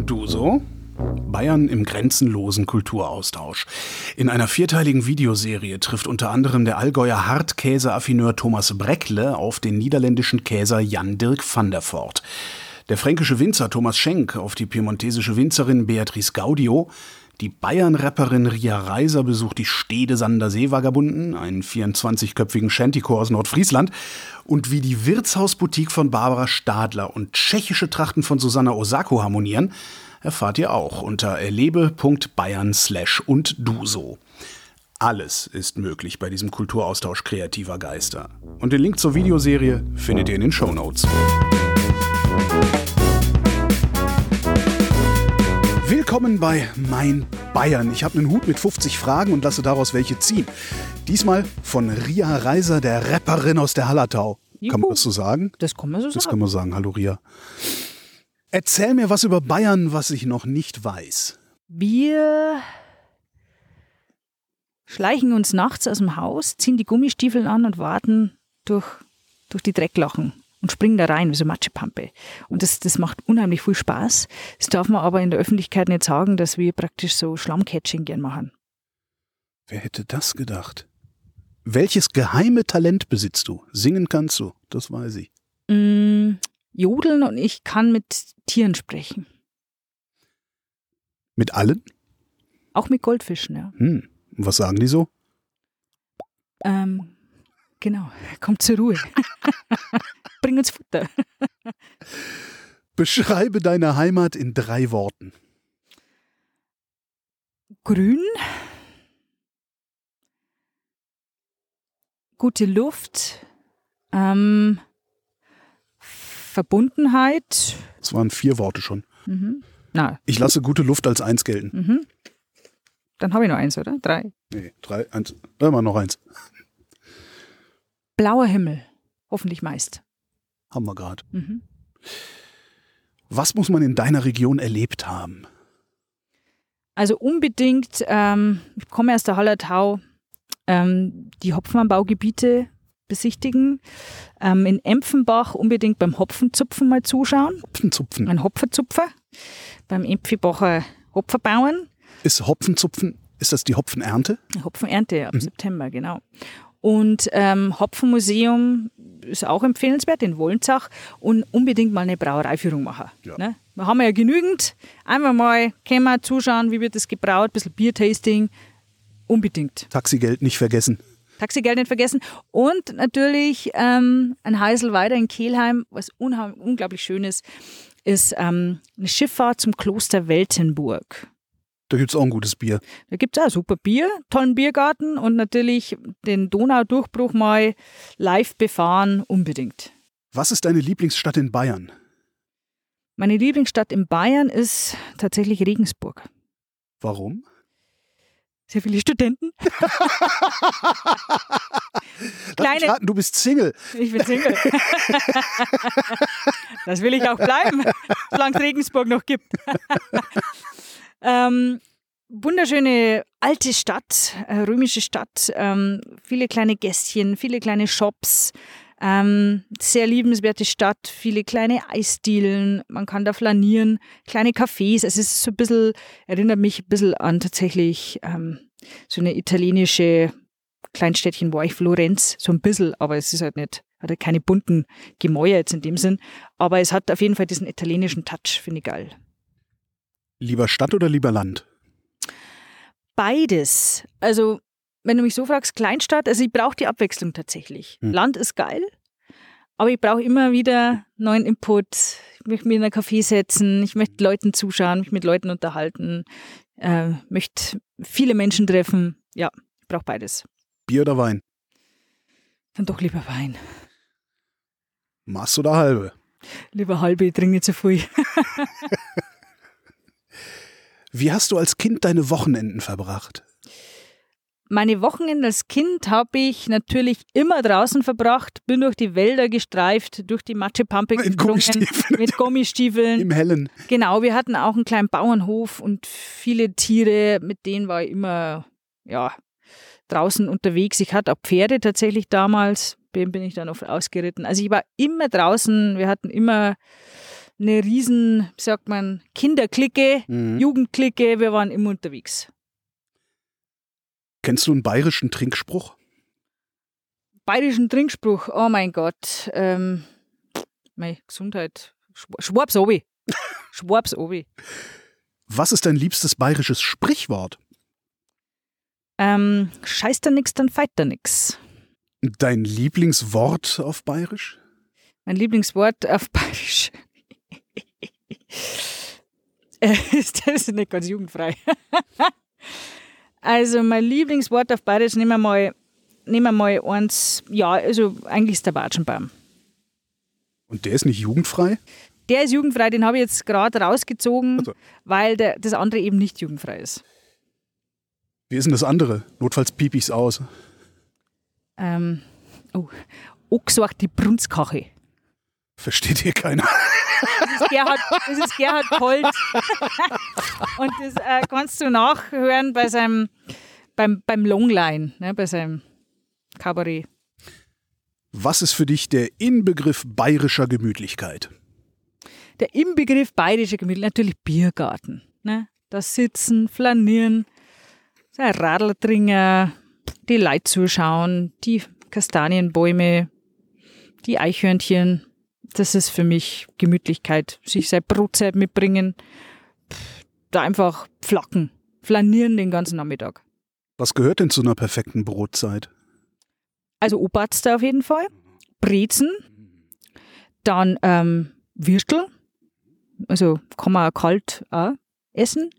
Und du so? Bayern im grenzenlosen Kulturaustausch. In einer vierteiligen Videoserie trifft unter anderem der Allgäuer Hartkäse-Affineur Thomas Breckle auf den niederländischen Käser Jan Dirk van der Voort. Der fränkische Winzer Thomas Schenk auf die piemontesische Winzerin Beatrice Gaudio. Die Bayern-Rapperin Ria Reiser besucht die Stede Sander Seevagabunden, einen 24-köpfigen Shantychor aus Nordfriesland. Und wie die Wirtshausboutique von Barbara Stadler und tschechische Trachten von Susanna Osako harmonieren, erfahrt ihr auch unter erlebe.bayern slash und du so. Alles ist möglich bei diesem Kulturaustausch kreativer Geister. Und den Link zur Videoserie findet ihr in den Show Notes. Willkommen bei Mein Bayern. Ich habe einen Hut mit 50 Fragen und lasse daraus welche ziehen. Diesmal von Ria Reiser, der Rapperin aus der Hallertau. Juhu. Kann man das so sagen? Das kann man so Das sagen. kann man sagen. Hallo Ria. Erzähl mir was über Bayern, was ich noch nicht weiß. Wir schleichen uns nachts aus dem Haus, ziehen die Gummistiefel an und warten durch, durch die Drecklachen und springen da rein wie so Matschepampe. Und das, das macht unheimlich viel Spaß. Das darf man aber in der Öffentlichkeit nicht sagen, dass wir praktisch so Schlammcatching gern machen. Wer hätte das gedacht? Welches geheime Talent besitzt du? Singen kannst du, das weiß ich. Mm, jodeln und ich kann mit Tieren sprechen. Mit allen? Auch mit Goldfischen, ja. Hm. Was sagen die so? Ähm, genau, kommt zur Ruhe. Bring uns Futter. Beschreibe deine Heimat in drei Worten. Grün, gute Luft, ähm, Verbundenheit. Das waren vier Worte schon. Mhm. Na, Ich lasse gute Luft als eins gelten. mhm. Dann habe ich noch eins, oder? Drei. Nee, drei, eins. Immer noch eins. Blauer Himmel, hoffentlich meist. Haben wir gerade. Mhm. Was muss man in deiner Region erlebt haben? Also unbedingt, ähm, ich komme aus der Hallertau, ähm, die Hopfenanbaugebiete besichtigen. Ähm, in Empfenbach unbedingt beim Hopfenzupfen mal zuschauen. Hopfenzupfen. Ein Hopfenzupfer beim Empfibacher Hopferbauern. Ist Hopfenzupfen, ist das die Hopfenernte? Hopfenernte ab September, genau. Und ähm, Hopfenmuseum ist auch empfehlenswert in Wollenzach und unbedingt mal eine Brauereiführung machen. Ja. Ne? Wir haben ja genügend. Einmal mal können wir zuschauen, wie wird das gebraut, ein bisschen Biertasting. Unbedingt. Taxigeld nicht vergessen. Taxigeld nicht vergessen. Und natürlich ähm, ein Heisel weiter in Kelheim, was unglaublich schön ist, ist ähm, eine Schifffahrt zum Kloster Weltenburg. Da gibt es auch ein gutes Bier. Da gibt es auch super Bier, tollen Biergarten und natürlich den Donaudurchbruch mal live befahren, unbedingt. Was ist deine Lieblingsstadt in Bayern? Meine Lieblingsstadt in Bayern ist tatsächlich Regensburg. Warum? Sehr viele Studenten. Kleine- raten, du bist Single. Ich bin Single. das will ich auch bleiben, solange es Regensburg noch gibt. Ähm, wunderschöne alte Stadt, äh, römische Stadt, ähm, viele kleine Gässchen, viele kleine Shops, ähm, sehr liebenswerte Stadt, viele kleine Eisdielen, man kann da flanieren, kleine Cafés. Es ist so ein bisschen, erinnert mich ein bisschen an tatsächlich ähm, so eine italienische Kleinstädtchen war ich Florenz, so ein bisschen, aber es ist halt nicht, hat halt keine bunten Gemäuer jetzt in dem Sinn. Aber es hat auf jeden Fall diesen italienischen Touch, finde ich geil. Lieber Stadt oder lieber Land? Beides. Also, wenn du mich so fragst, Kleinstadt, also ich brauche die Abwechslung tatsächlich. Hm. Land ist geil, aber ich brauche immer wieder neuen Input. Ich möchte mich in einen Café setzen, ich möchte Leuten zuschauen, mich mit Leuten unterhalten, äh, möchte viele Menschen treffen. Ja, ich brauche beides. Bier oder Wein? Dann doch lieber Wein. Maß oder halbe? Lieber halbe, ich trinke nicht zu viel. Wie hast du als Kind deine Wochenenden verbracht? Meine Wochenende als Kind habe ich natürlich immer draußen verbracht, bin durch die Wälder gestreift, durch die Matschepampe Mit gesprungen, Gummistiefeln. mit Gummistiefeln. Im Hellen. Genau, wir hatten auch einen kleinen Bauernhof und viele Tiere, mit denen war ich immer ja, draußen unterwegs. Ich hatte auch Pferde tatsächlich damals, bin ich dann oft ausgeritten. Also ich war immer draußen, wir hatten immer eine riesen, sagt man, Kinderklicke, Mhm. Jugendklicke, wir waren immer unterwegs. Kennst du einen bayerischen Trinkspruch? Bayerischen Trinkspruch, oh mein Gott, ähm, meine Gesundheit, Schw- Schwabs obi. Schwabs obi. Was ist dein liebstes bayerisches Sprichwort? Ähm, scheißt da nix, dann feit da nix. Dein Lieblingswort auf bayerisch? Mein Lieblingswort auf Bayerisch. Äh, ist das ist nicht ganz jugendfrei. also mein Lieblingswort auf Bayerisch nehmen wir mal, nehmen wir mal eins, ja, also eigentlich ist der Watschenbaum. Und der ist nicht jugendfrei? Der ist jugendfrei, den habe ich jetzt gerade rausgezogen, Ach so. weil der, das andere eben nicht jugendfrei ist. Wie ist denn das andere? Notfalls piep ich's aus. Ähm, oh, Ochswach die Brunskache. Versteht hier keiner. Das ist Gerhard, das ist Gerhard Polt. Und das äh, kannst du nachhören bei seinem, beim, beim Longline, ne, bei seinem Kabarett. Was ist für dich der Inbegriff bayerischer Gemütlichkeit? Der Inbegriff bayerischer Gemüse, natürlich Biergarten. Ne? Das Sitzen, Flanieren, ein Radl trinken, die Leute zuschauen, die Kastanienbäume, die Eichhörnchen. Das ist für mich Gemütlichkeit. Sich sein Brotzeit mitbringen, da einfach flacken, flanieren den ganzen Nachmittag. Was gehört denn zu einer perfekten Brotzeit? Also Oberster auf jeden Fall, Brezen, dann ähm, Würstel, also kann man auch kalt auch essen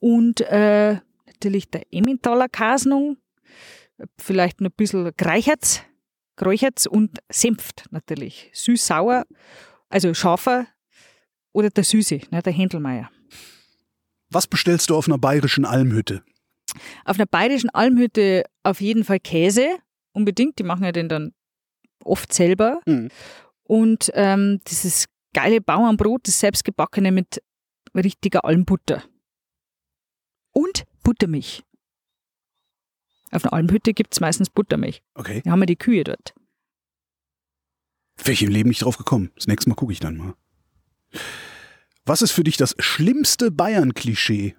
und äh, natürlich der Emmentaler Kasnung, vielleicht noch ein bisschen Greichertz, Gräuchertz und Senft natürlich, süß-sauer, also scharfer oder der Süße, ne, der Händelmeier. Was bestellst du auf einer bayerischen Almhütte? Auf einer bayerischen Almhütte auf jeden Fall Käse, unbedingt. Die machen ja den dann oft selber. Mhm. Und ähm, dieses geile Bauernbrot, das selbstgebackene mit richtiger Almbutter. Und Buttermilch. Auf einer Almhütte gibt es meistens Buttermilch. Okay. Da haben wir die Kühe dort. Wäre ich im Leben nicht drauf gekommen. Das nächste Mal gucke ich dann mal. Was ist für dich das schlimmste Bayern-Klischee?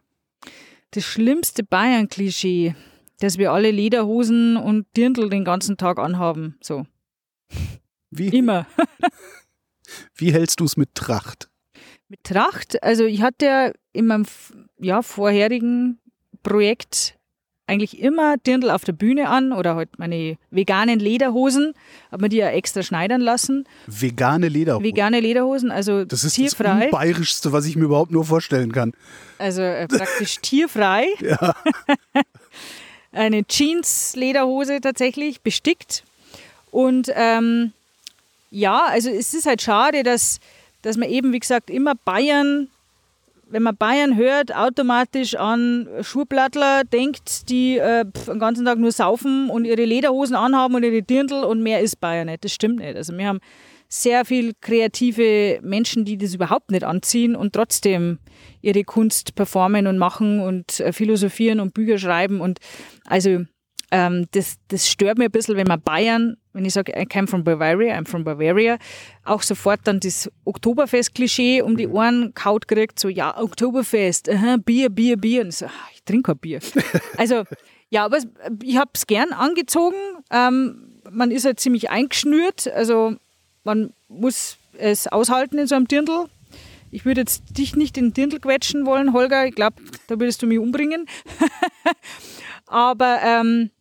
Das schlimmste Bayern-Klischee, dass wir alle Lederhosen und Dirndl den ganzen Tag anhaben. So. Wie, Immer. wie hältst du es mit Tracht? Mit Tracht, also ich hatte ja in meinem ja, vorherigen Projekt eigentlich immer Dirndl auf der Bühne an oder halt meine veganen Lederhosen, habe mir die ja extra schneidern lassen. Vegane Lederhose. Vegane Lederhosen, also das ist tierfrei, das Unbayerischste, was ich mir überhaupt nur vorstellen kann. also äh, praktisch tierfrei. Ja. Eine Jeans-Lederhose tatsächlich, bestickt. Und ähm, ja, also es ist halt schade, dass, dass man eben, wie gesagt, immer Bayern, wenn man Bayern hört, automatisch an Schuhplattler denkt, die äh, pf, den ganzen Tag nur saufen und ihre Lederhosen anhaben und ihre Dirndl und mehr ist Bayern nicht. Das stimmt nicht. Also wir haben sehr viel kreative Menschen, die das überhaupt nicht anziehen und trotzdem ihre Kunst performen und machen und äh, philosophieren und Bücher schreiben. Und also ähm, das, das stört mir ein bisschen, wenn man Bayern, wenn ich sage, I came from Bavaria, I'm from Bavaria, auch sofort dann das Oktoberfest-Klischee um die Ohren kaut kriegt, so, ja, Oktoberfest, aha, Bier, Bier, Bier. Und ich so, ah, ich trinke kein Bier. Also, ja, aber ich habe es gern angezogen. Ähm, man ist halt ziemlich eingeschnürt, also man muss es aushalten in so einem Dirndl. Ich würde jetzt dich nicht in den Dirndl quetschen wollen, Holger. Ich glaube, da würdest du mich umbringen. Aber ähm,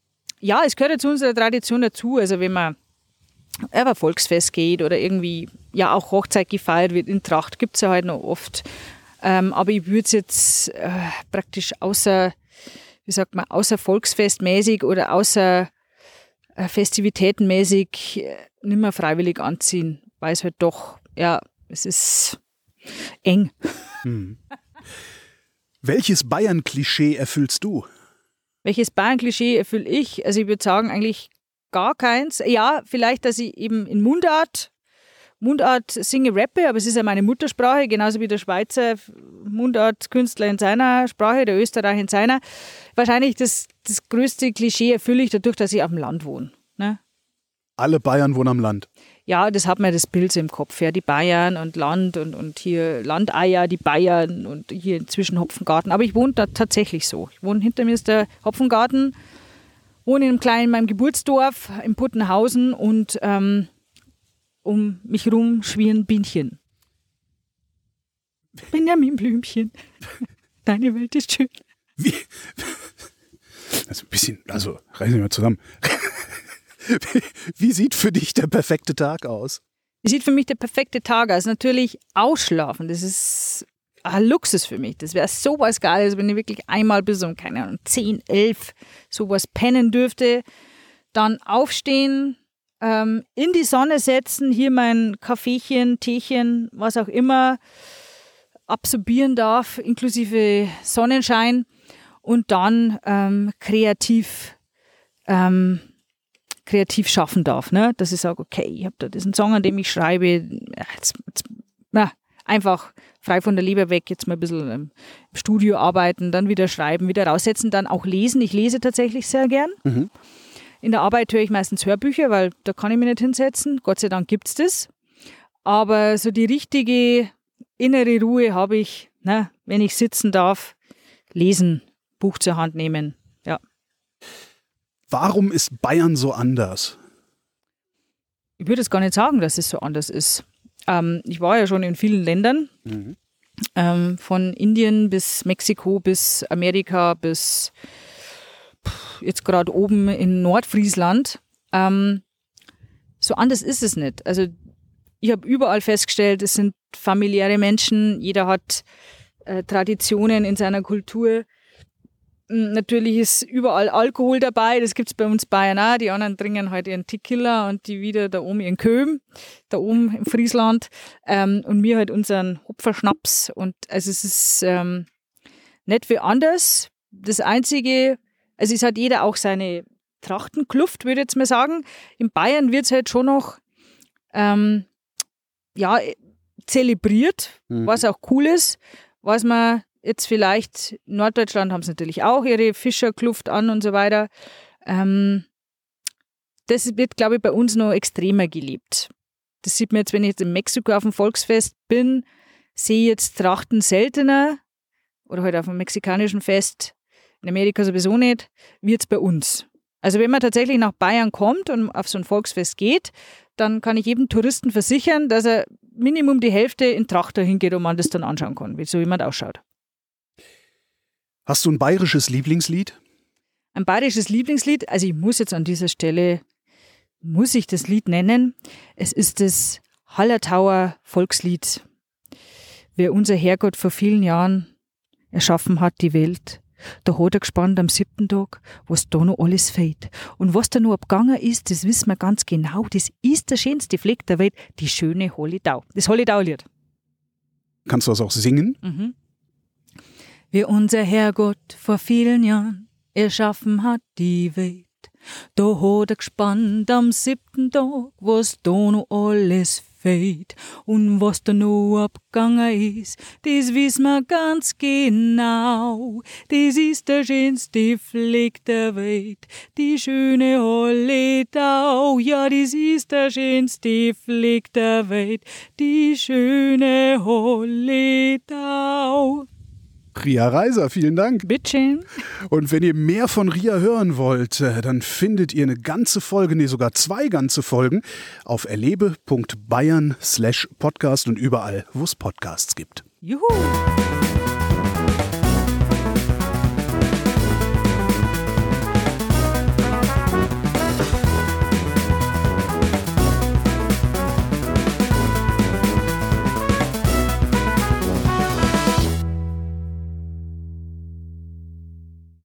ja, es gehört ja zu unserer Tradition dazu. Also wenn man auf ein Volksfest geht oder irgendwie ja auch Hochzeit gefeiert wird in Tracht, gibt es ja halt noch oft. Ähm, aber ich würde es jetzt äh, praktisch außer, wie sagt man, außer Volksfestmäßig oder außer äh, Festivitätenmäßig äh, nicht mehr freiwillig anziehen, weil es halt doch, ja, es ist eng. Hm. Welches Bayern-Klischee erfüllst du? Welches Bayern-Klischee erfülle ich? Also ich würde sagen, eigentlich gar keins. Ja, vielleicht, dass ich eben in Mundart, Mundart singe, rappe, aber es ist ja meine Muttersprache, genauso wie der Schweizer Mundart-Künstler in seiner Sprache, der Österreicher in seiner. Wahrscheinlich das, das größte Klischee erfülle ich dadurch, dass ich auf dem Land wohne. Ne? Alle Bayern wohnen am Land. Ja, das hat mir das Bild so im Kopf, ja, die Bayern und Land und, und hier Landeier, die Bayern und hier inzwischen Hopfengarten. Aber ich wohne da tatsächlich so. Ich wohne hinter mir ist der Hopfengarten, wohne in einem kleinen, meinem Geburtsdorf in Puttenhausen und ähm, um mich rum schwirren Bienchen. Benjamin Blümchen, deine Welt ist schön. Wie? Also ein bisschen, also reißen wir mal zusammen. Wie sieht für dich der perfekte Tag aus? Wie sieht für mich der perfekte Tag aus? Natürlich ausschlafen. Das ist ein Luxus für mich. Das wäre sowas Geiles, wenn ich wirklich einmal bis um, keine Ahnung, 10, 11 sowas pennen dürfte. Dann aufstehen, ähm, in die Sonne setzen, hier mein Kaffeechen, Teechen, was auch immer absorbieren darf, inklusive Sonnenschein und dann ähm, kreativ ähm, kreativ schaffen darf. Ne? Dass ich sage, okay, ich habe da diesen Song, an dem ich schreibe, jetzt, jetzt, na, einfach frei von der Leber weg, jetzt mal ein bisschen im Studio arbeiten, dann wieder schreiben, wieder raussetzen, dann auch lesen. Ich lese tatsächlich sehr gern. Mhm. In der Arbeit höre ich meistens Hörbücher, weil da kann ich mich nicht hinsetzen. Gott sei Dank gibt es das. Aber so die richtige innere Ruhe habe ich, ne, wenn ich sitzen darf, lesen, Buch zur Hand nehmen. Warum ist Bayern so anders? Ich würde es gar nicht sagen, dass es so anders ist. Ähm, ich war ja schon in vielen Ländern, mhm. ähm, von Indien bis Mexiko bis Amerika bis jetzt gerade oben in Nordfriesland. Ähm, so anders ist es nicht. Also ich habe überall festgestellt, es sind familiäre Menschen, jeder hat äh, Traditionen in seiner Kultur. Hm, natürlich ist überall Alkohol dabei, das gibt es bei uns Bayern auch. Die anderen trinken halt ihren Tequila und die wieder da oben ihren Köhm, da oben im Friesland. Ähm, und mir halt unseren Hopferschnaps. Und also es ist ähm, nicht wie anders. Das Einzige, also es hat jeder auch seine Trachtenkluft, würde ich jetzt mal sagen. In Bayern wird es halt schon noch ähm, ja, zelebriert, mhm. was auch cool ist, was man jetzt vielleicht, Norddeutschland haben sie natürlich auch ihre Fischerkluft an und so weiter. Ähm, das wird, glaube ich, bei uns noch extremer gelebt. Das sieht man jetzt, wenn ich jetzt in Mexiko auf dem Volksfest bin, sehe ich jetzt Trachten seltener oder halt auf dem mexikanischen Fest, in Amerika sowieso nicht, wie jetzt bei uns. Also wenn man tatsächlich nach Bayern kommt und auf so ein Volksfest geht, dann kann ich jedem Touristen versichern, dass er Minimum die Hälfte in Trachter hingeht und man das dann anschauen kann, wie so jemand ausschaut. Hast du ein bayerisches Lieblingslied? Ein bayerisches Lieblingslied, also ich muss jetzt an dieser Stelle, muss ich das Lied nennen. Es ist das Hallertauer Volkslied. Wer unser Herrgott vor vielen Jahren erschaffen hat, die Welt, da hat er gespannt am siebten Tag, was da noch alles fehlt. Und was da noch abgegangen ist, das wissen wir ganz genau. Das ist der schönste Fleck der Welt, die schöne Hollidau. Das Hollidau-Lied. Kannst du das auch singen? Mhm. Wie unser Herrgott vor vielen Jahren erschaffen hat die Welt. Da hat er gespannt am siebten Tag, was da noch alles fehlt. Und was da noch abgegangen ist, das wissen wir ganz genau. Das ist der schönste Fleck der Welt, die schöne Holledau. Ja, das ist der schönste Fleck der Welt, die schöne Holledau. Ria Reiser, vielen Dank. Bitteschön. Und wenn ihr mehr von Ria hören wollt, äh, dann findet ihr eine ganze Folge, nee, sogar zwei ganze Folgen auf erlebe.bayern slash podcast und überall, wo es Podcasts gibt. Juhu!